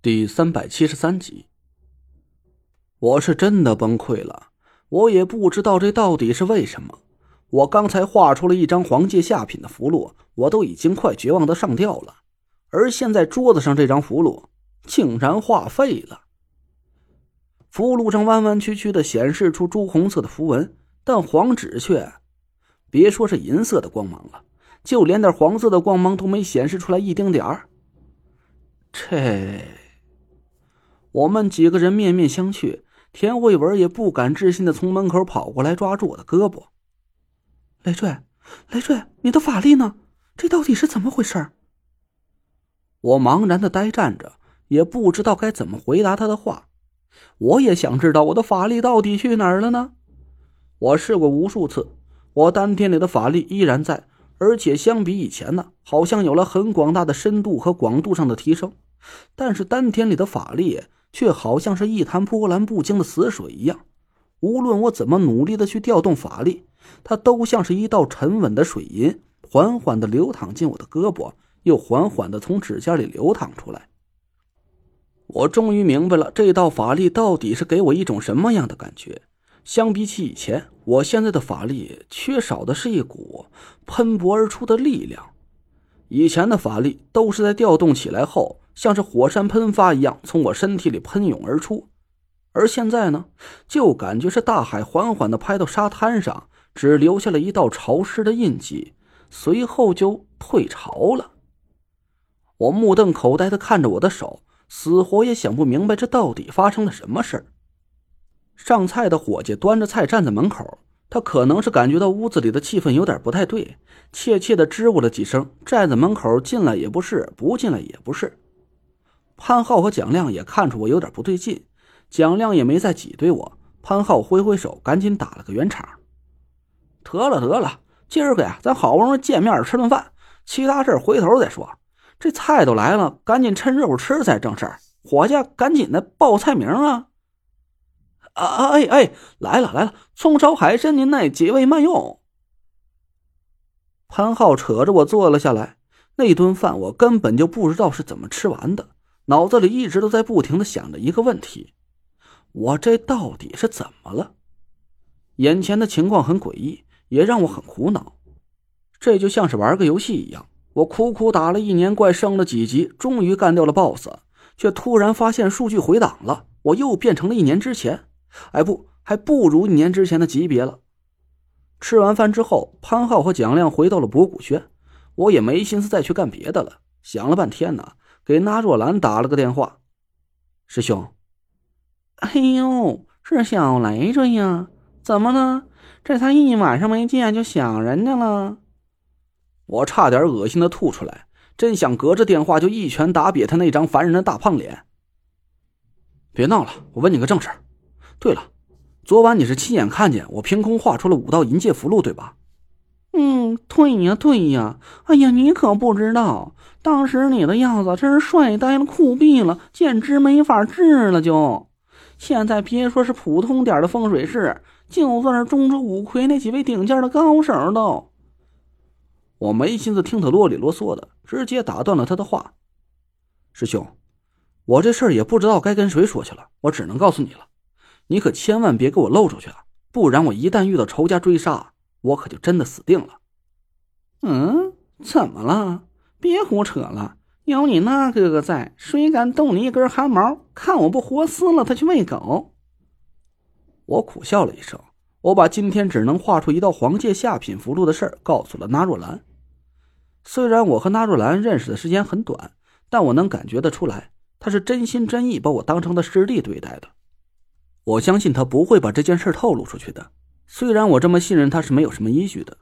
第三百七十三集，我是真的崩溃了，我也不知道这到底是为什么。我刚才画出了一张黄界下品的符箓，我都已经快绝望的上吊了，而现在桌子上这张符箓竟然画废了。符箓上弯弯曲曲的显示出朱红色的符文，但黄纸却，别说是银色的光芒了，就连点黄色的光芒都没显示出来一丁点儿。这，我们几个人面面相觑，田慧文也不敢置信的从门口跑过来，抓住我的胳膊。累赘，累赘，你的法力呢？这到底是怎么回事？我茫然的呆站着，也不知道该怎么回答他的话。我也想知道我的法力到底去哪儿了呢？我试过无数次，我丹田里的法力依然在，而且相比以前呢，好像有了很广大的深度和广度上的提升。但是丹田里的法力却好像是一潭波澜不惊的死水一样，无论我怎么努力的去调动法力。它都像是一道沉稳的水银，缓缓的流淌进我的胳膊，又缓缓的从指尖里流淌出来。我终于明白了，这道法力到底是给我一种什么样的感觉。相比起以前，我现在的法力缺少的是一股喷薄而出的力量。以前的法力都是在调动起来后，像是火山喷发一样从我身体里喷涌而出，而现在呢，就感觉是大海缓缓的拍到沙滩上。只留下了一道潮湿的印记，随后就退潮了。我目瞪口呆的看着我的手，死活也想不明白这到底发生了什么事儿。上菜的伙计端着菜站在门口，他可能是感觉到屋子里的气氛有点不太对，怯怯的支吾了几声，站在门口进来也不是，不进来也不是。潘浩和蒋亮也看出我有点不对劲，蒋亮也没再挤兑我，潘浩挥挥手，赶紧打了个圆场。得了得了，今儿个呀，咱好不容易见面吃顿饭，其他事回头再说。这菜都来了，赶紧趁热乎吃才正事儿。伙计，赶紧的报菜名啊！啊哎哎，来了来了，葱烧海参，您那几位慢用。潘浩扯着我坐了下来。那顿饭我根本就不知道是怎么吃完的，脑子里一直都在不停的想着一个问题：我这到底是怎么了？眼前的情况很诡异。也让我很苦恼，这就像是玩个游戏一样，我苦苦打了一年怪，升了几级，终于干掉了 BOSS，却突然发现数据回档了，我又变成了一年之前，哎不，还不如一年之前的级别了。吃完饭之后，潘浩和蒋亮回到了博古轩，我也没心思再去干别的了，想了半天呢，给纳若兰打了个电话：“师兄，哎呦，是小雷着呀，怎么了？”这才一晚上没见就想人家了，我差点恶心的吐出来，真想隔着电话就一拳打瘪他那张烦人的大胖脸。别闹了，我问你个正事。对了，昨晚你是亲眼看见我凭空画出了五道银界符箓，对吧？嗯，对呀，对呀。哎呀，你可不知道，当时你的样子真是帅呆了、酷毙了，简直没法治了。就现在，别说是普通点的风水师。就算是中州五魁那几位顶尖的高手都，我没心思听他啰里啰嗦的，直接打断了他的话。师兄，我这事儿也不知道该跟谁说去了，我只能告诉你了，你可千万别给我露出去啊，不然我一旦遇到仇家追杀，我可就真的死定了。嗯，怎么了？别胡扯了，有你那哥哥在，谁敢动你一根汗毛？看我不活撕了他去喂狗！我苦笑了一声，我把今天只能画出一道黄界下品符箓的事儿告诉了纳若兰。虽然我和纳若兰认识的时间很短，但我能感觉得出来，他是真心真意把我当成的师弟对待的。我相信他不会把这件事透露出去的。虽然我这么信任他是没有什么依据的，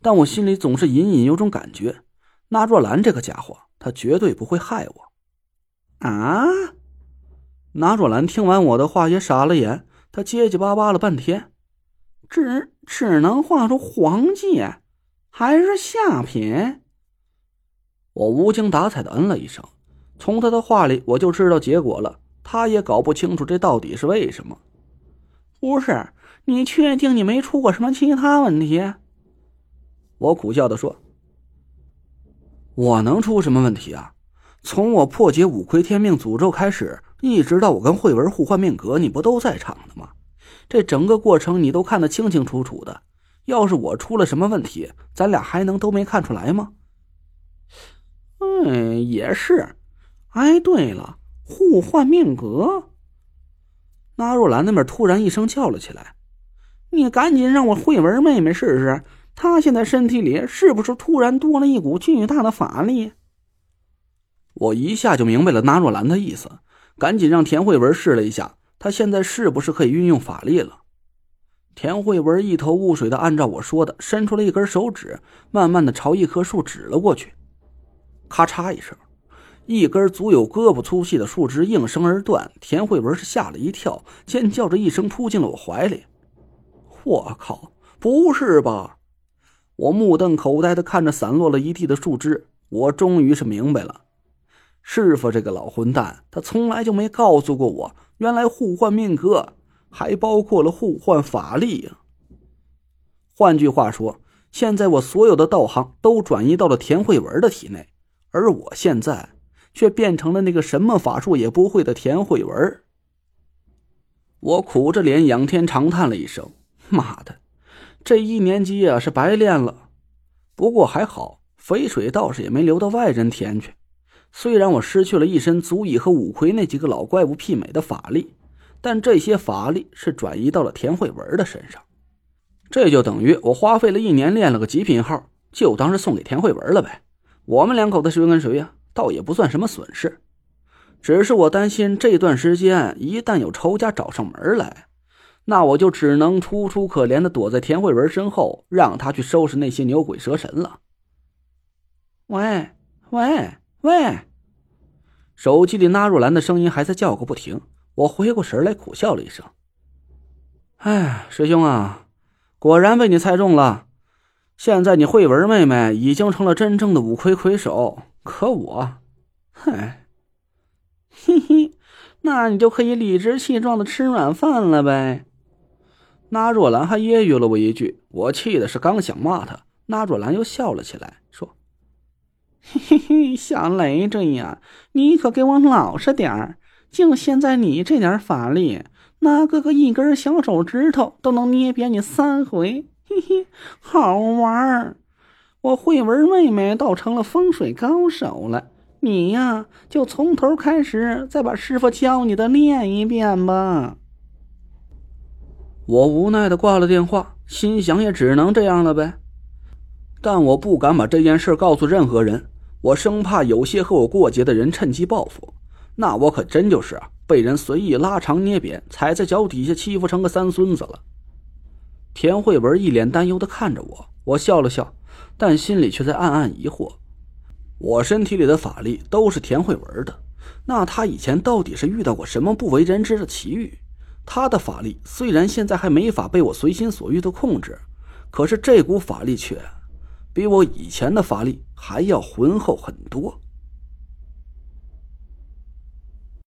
但我心里总是隐隐有种感觉，纳若兰这个家伙，他绝对不会害我。啊！纳若兰听完我的话也傻了眼。他结结巴巴了半天，只只能画出黄界，还是下品。我无精打采的嗯了一声，从他的话里我就知道结果了。他也搞不清楚这到底是为什么。不是你确定你没出过什么其他问题？我苦笑的说：“我能出什么问题啊？从我破解五魁天命诅咒开始，一直到我跟慧文互换命格，你不都在场的吗？这整个过程你都看得清清楚楚的。要是我出了什么问题，咱俩还能都没看出来吗？嗯，也是。哎，对了，互换命格。那若兰那边突然一声叫了起来：“你赶紧让我慧文妹妹试试，她现在身体里是不是突然多了一股巨大的法力？”我一下就明白了那若兰的意思，赶紧让田慧文试了一下，她现在是不是可以运用法力了？田慧文一头雾水的按照我说的，伸出了一根手指，慢慢的朝一棵树指了过去。咔嚓一声，一根足有胳膊粗细的树枝应声而断。田慧文是吓了一跳，尖叫着一声扑进了我怀里。我靠，不是吧？我目瞪口呆的看着散落了一地的树枝，我终于是明白了。师傅这个老混蛋，他从来就没告诉过我，原来互换命格还包括了互换法力呀。换句话说，现在我所有的道行都转移到了田慧文的体内，而我现在却变成了那个什么法术也不会的田慧文。我苦着脸，仰天长叹了一声：“妈的，这一年级啊是白练了。不过还好，肥水倒是也没流到外人田去。”虽然我失去了一身足以和五魁那几个老怪物媲美的法力，但这些法力是转移到了田慧文的身上，这就等于我花费了一年练了个极品号，就当是送给田慧文了呗。我们两口子谁跟谁呀，倒也不算什么损失。只是我担心这段时间一旦有仇家找上门来，那我就只能楚楚可怜的躲在田慧文身后，让他去收拾那些牛鬼蛇神了。喂喂。喂，手机里纳若兰的声音还在叫个不停。我回过神来，苦笑了一声：“哎，师兄啊，果然被你猜中了。现在你慧文妹妹已经成了真正的五魁魁首，可我……嗨，嘿嘿，那你就可以理直气壮的吃软饭了呗。”那若兰还揶揄了我一句，我气的是刚想骂他，那若兰又笑了起来，说。嘿嘿嘿，小雷震呀，你可给我老实点儿！就现在你这点法力，那哥哥一根小手指头都能捏扁你三回。嘿嘿，好玩儿！我慧文妹妹倒成了风水高手了，你呀就从头开始，再把师傅教你的练一遍吧。我无奈的挂了电话，心想也只能这样了呗。但我不敢把这件事告诉任何人。我生怕有些和我过节的人趁机报复，那我可真就是啊被人随意拉长捏扁，踩在脚底下欺负成个三孙子了。田慧文一脸担忧的看着我，我笑了笑，但心里却在暗暗疑惑：我身体里的法力都是田慧文的，那他以前到底是遇到过什么不为人知的奇遇？他的法力虽然现在还没法被我随心所欲的控制，可是这股法力却……比我以前的法力还要浑厚很多。